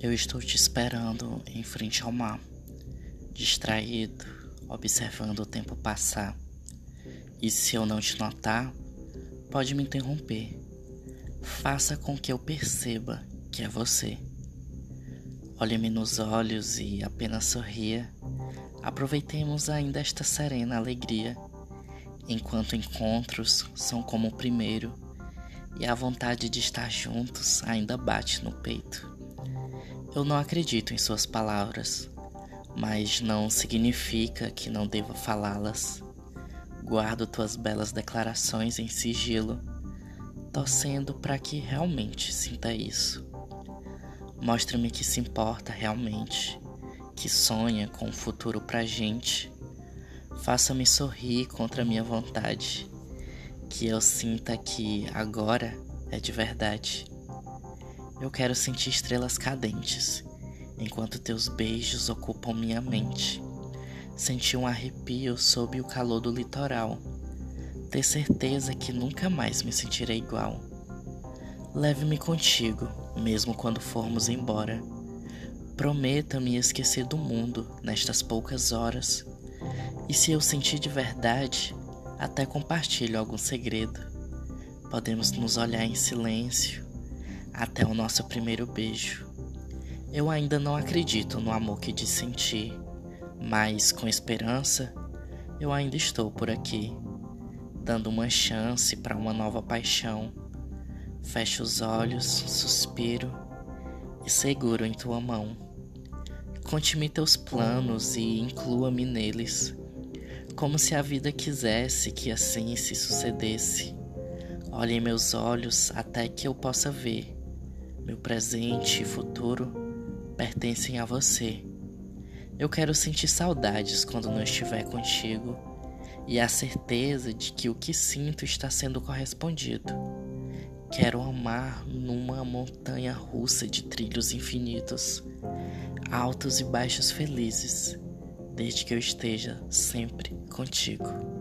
Eu estou te esperando em frente ao mar, distraído, observando o tempo passar. E se eu não te notar, pode me interromper. Faça com que eu perceba que é você. Olhe-me nos olhos e apenas sorria. Aproveitemos ainda esta serena alegria, enquanto encontros são como o primeiro e a vontade de estar juntos ainda bate no peito. Eu não acredito em suas palavras, mas não significa que não deva falá-las. Guardo tuas belas declarações em sigilo, torcendo para que realmente sinta isso. Mostre-me que se importa realmente, que sonha com um futuro pra gente. Faça-me sorrir contra minha vontade que eu sinta que agora é de verdade. Eu quero sentir estrelas cadentes enquanto teus beijos ocupam minha mente. Sentir um arrepio sob o calor do litoral. Ter certeza que nunca mais me sentirei igual. Leve-me contigo, mesmo quando formos embora. Prometa-me esquecer do mundo nestas poucas horas. E se eu sentir de verdade, até compartilho algum segredo. Podemos nos olhar em silêncio até o nosso primeiro beijo. Eu ainda não acredito no amor que diz sentir, mas com esperança eu ainda estou por aqui, dando uma chance para uma nova paixão. Fecho os olhos, suspiro e seguro em tua mão. Conte-me teus planos e inclua-me neles como se a vida quisesse que assim se sucedesse. Olhe meus olhos até que eu possa ver. Meu presente e futuro pertencem a você. Eu quero sentir saudades quando não estiver contigo e a certeza de que o que sinto está sendo correspondido. Quero amar numa montanha russa de trilhos infinitos, altos e baixos felizes desde que eu esteja sempre contigo.